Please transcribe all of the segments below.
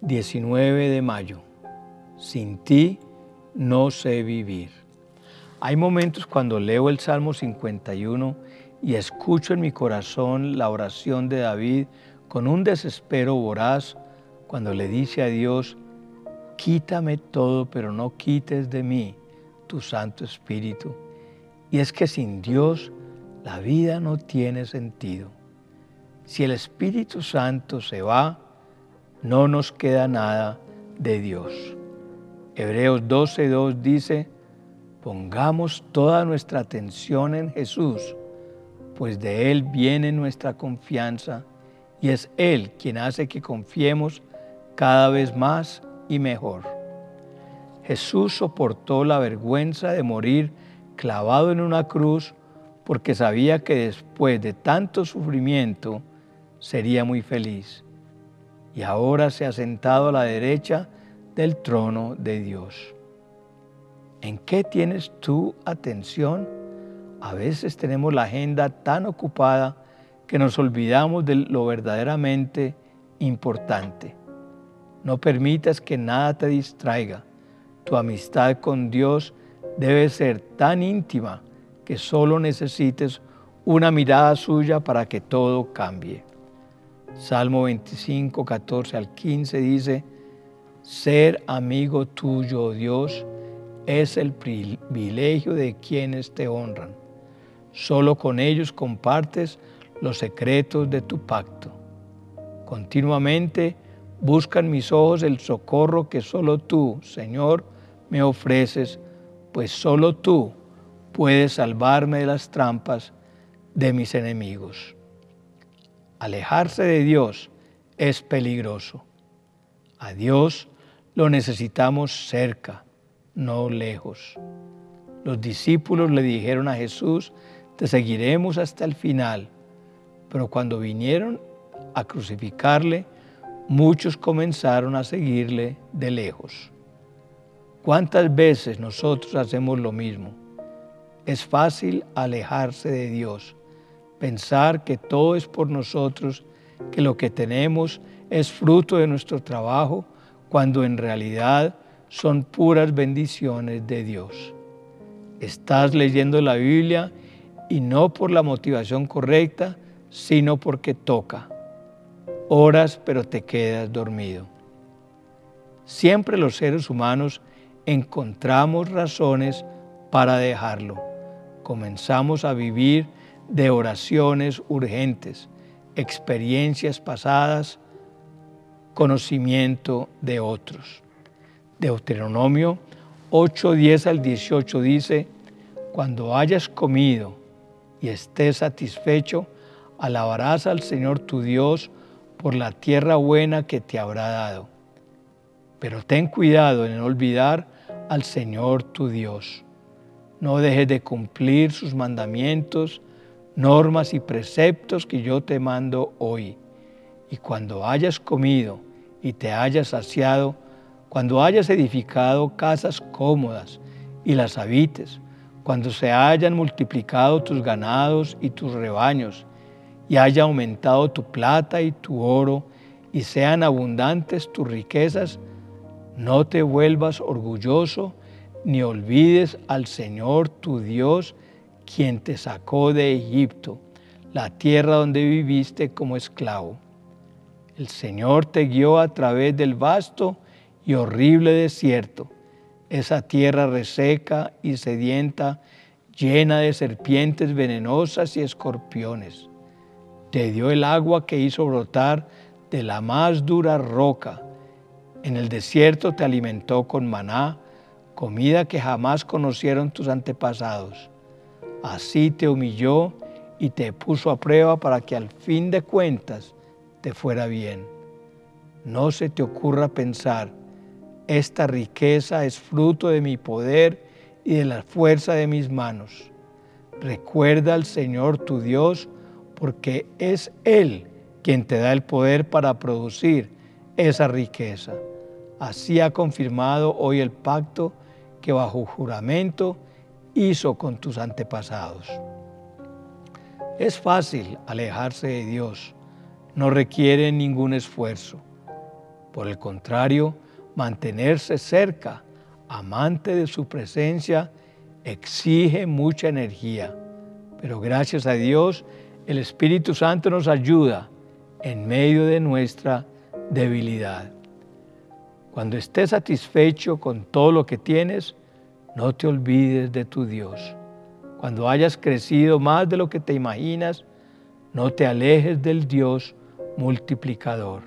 19 de mayo. Sin ti no sé vivir. Hay momentos cuando leo el Salmo 51 y escucho en mi corazón la oración de David con un desespero voraz cuando le dice a Dios, quítame todo, pero no quites de mí tu Santo Espíritu. Y es que sin Dios la vida no tiene sentido. Si el Espíritu Santo se va, no nos queda nada de Dios. Hebreos 12.2 dice, pongamos toda nuestra atención en Jesús, pues de Él viene nuestra confianza y es Él quien hace que confiemos cada vez más y mejor. Jesús soportó la vergüenza de morir clavado en una cruz porque sabía que después de tanto sufrimiento sería muy feliz y ahora se ha sentado a la derecha del trono de Dios. ¿En qué tienes tu atención? A veces tenemos la agenda tan ocupada que nos olvidamos de lo verdaderamente importante. No permitas que nada te distraiga. Tu amistad con Dios debe ser tan íntima que solo necesites una mirada suya para que todo cambie. Salmo 25, 14 al 15 dice, ser amigo tuyo, Dios, es el privilegio de quienes te honran. Solo con ellos compartes los secretos de tu pacto. Continuamente buscan mis ojos el socorro que solo tú, Señor, me ofreces, pues solo tú puedes salvarme de las trampas de mis enemigos. Alejarse de Dios es peligroso. A Dios lo necesitamos cerca, no lejos. Los discípulos le dijeron a Jesús, te seguiremos hasta el final. Pero cuando vinieron a crucificarle, muchos comenzaron a seguirle de lejos. ¿Cuántas veces nosotros hacemos lo mismo? Es fácil alejarse de Dios pensar que todo es por nosotros, que lo que tenemos es fruto de nuestro trabajo, cuando en realidad son puras bendiciones de Dios. Estás leyendo la Biblia y no por la motivación correcta, sino porque toca. Oras pero te quedas dormido. Siempre los seres humanos encontramos razones para dejarlo. Comenzamos a vivir de oraciones urgentes, experiencias pasadas, conocimiento de otros. Deuteronomio 8, 10 al 18 dice, cuando hayas comido y estés satisfecho, alabarás al Señor tu Dios por la tierra buena que te habrá dado. Pero ten cuidado en olvidar al Señor tu Dios. No dejes de cumplir sus mandamientos, normas y preceptos que yo te mando hoy. Y cuando hayas comido y te hayas saciado, cuando hayas edificado casas cómodas y las habites, cuando se hayan multiplicado tus ganados y tus rebaños, y haya aumentado tu plata y tu oro, y sean abundantes tus riquezas, no te vuelvas orgulloso, ni olvides al Señor tu Dios, quien te sacó de Egipto, la tierra donde viviste como esclavo. El Señor te guió a través del vasto y horrible desierto, esa tierra reseca y sedienta, llena de serpientes venenosas y escorpiones. Te dio el agua que hizo brotar de la más dura roca. En el desierto te alimentó con maná, comida que jamás conocieron tus antepasados Así te humilló y te puso a prueba para que al fin de cuentas te fuera bien. No se te ocurra pensar, esta riqueza es fruto de mi poder y de la fuerza de mis manos. Recuerda al Señor tu Dios, porque es Él quien te da el poder para producir esa riqueza. Así ha confirmado hoy el pacto que bajo juramento hizo con tus antepasados. Es fácil alejarse de Dios, no requiere ningún esfuerzo. Por el contrario, mantenerse cerca, amante de su presencia, exige mucha energía. Pero gracias a Dios, el Espíritu Santo nos ayuda en medio de nuestra debilidad. Cuando estés satisfecho con todo lo que tienes, no te olvides de tu Dios. Cuando hayas crecido más de lo que te imaginas, no te alejes del Dios multiplicador.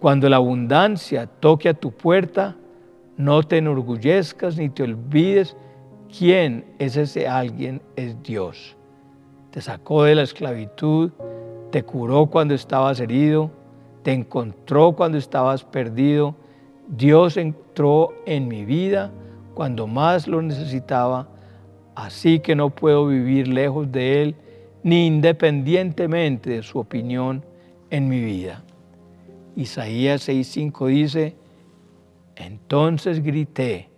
Cuando la abundancia toque a tu puerta, no te enorgullezcas ni te olvides quién es ese alguien, es Dios. Te sacó de la esclavitud, te curó cuando estabas herido, te encontró cuando estabas perdido. Dios entró en mi vida cuando más lo necesitaba, así que no puedo vivir lejos de Él ni independientemente de su opinión en mi vida. Isaías 6:5 dice, entonces grité,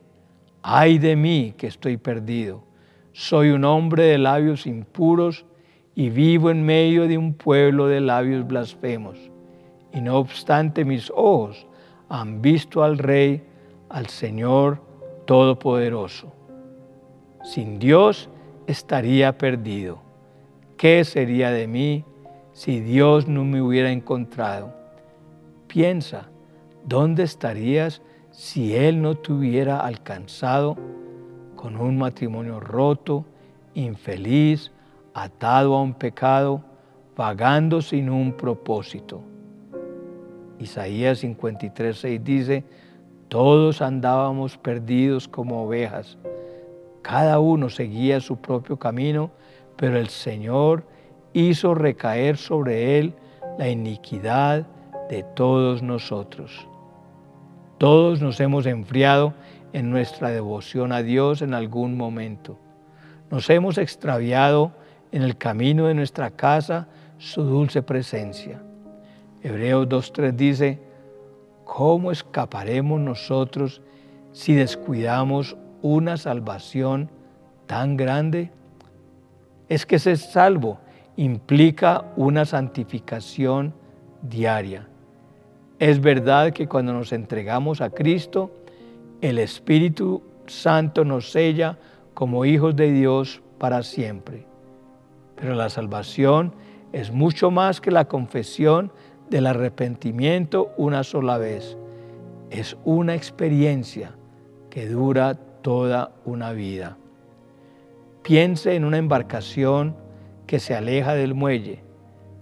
ay de mí que estoy perdido, soy un hombre de labios impuros y vivo en medio de un pueblo de labios blasfemos. Y no obstante mis ojos han visto al Rey, al Señor Todopoderoso. Sin Dios estaría perdido. ¿Qué sería de mí si Dios no me hubiera encontrado? Piensa, ¿dónde estarías si Él no te hubiera alcanzado con un matrimonio roto, infeliz, atado a un pecado, vagando sin un propósito. Isaías 53, dice, todos andábamos perdidos como ovejas, cada uno seguía su propio camino, pero el Señor hizo recaer sobre él la iniquidad de todos nosotros. Todos nos hemos enfriado en nuestra devoción a Dios en algún momento. Nos hemos extraviado en el camino de nuestra casa su dulce presencia. Hebreos 2.3 dice, ¿cómo escaparemos nosotros si descuidamos una salvación tan grande? Es que ser salvo implica una santificación diaria. Es verdad que cuando nos entregamos a Cristo, el Espíritu Santo nos sella como hijos de Dios para siempre. Pero la salvación es mucho más que la confesión del arrepentimiento una sola vez. Es una experiencia que dura toda una vida. Piense en una embarcación que se aleja del muelle.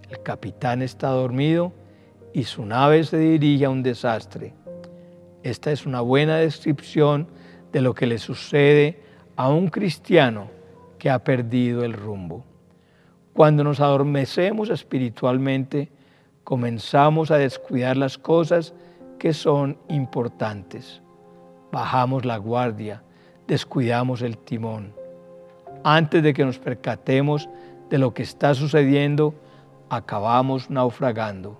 El capitán está dormido y su nave se dirige a un desastre. Esta es una buena descripción de lo que le sucede a un cristiano que ha perdido el rumbo. Cuando nos adormecemos espiritualmente, comenzamos a descuidar las cosas que son importantes. Bajamos la guardia, descuidamos el timón. Antes de que nos percatemos de lo que está sucediendo, acabamos naufragando.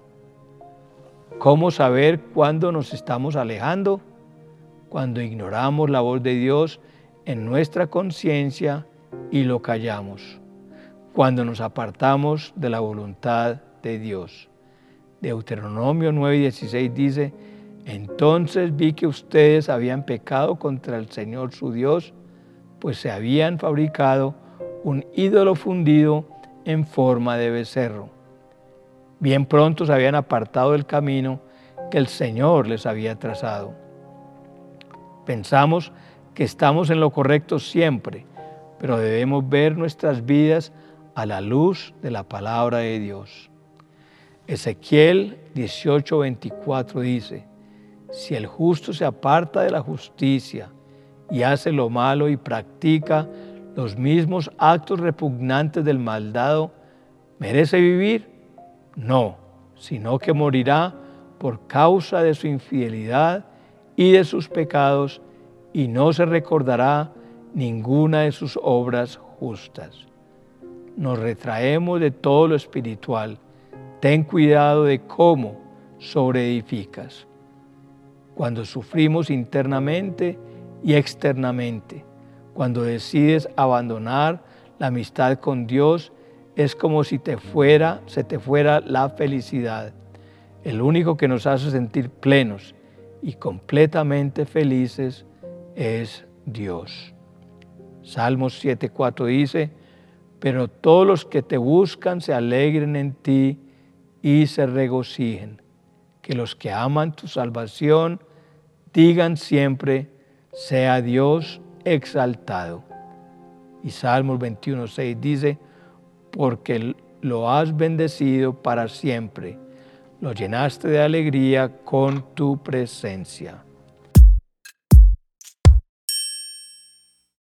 ¿Cómo saber cuándo nos estamos alejando? Cuando ignoramos la voz de Dios en nuestra conciencia y lo callamos cuando nos apartamos de la voluntad de Dios. Deuteronomio 9:16 dice, entonces vi que ustedes habían pecado contra el Señor su Dios, pues se habían fabricado un ídolo fundido en forma de becerro. Bien pronto se habían apartado del camino que el Señor les había trazado. Pensamos que estamos en lo correcto siempre, pero debemos ver nuestras vidas a la luz de la palabra de Dios. Ezequiel 18:24 dice, si el justo se aparta de la justicia y hace lo malo y practica los mismos actos repugnantes del maldado, ¿merece vivir? No, sino que morirá por causa de su infidelidad y de sus pecados, y no se recordará ninguna de sus obras justas nos retraemos de todo lo espiritual. Ten cuidado de cómo sobreedificas. Cuando sufrimos internamente y externamente, cuando decides abandonar la amistad con Dios, es como si te fuera, se te fuera la felicidad. El único que nos hace sentir plenos y completamente felices es Dios. Salmos 7.4 dice, pero todos los que te buscan se alegren en ti y se regocijen. Que los que aman tu salvación digan siempre, sea Dios exaltado. Y Salmos 21.6 dice, porque lo has bendecido para siempre, lo llenaste de alegría con tu presencia.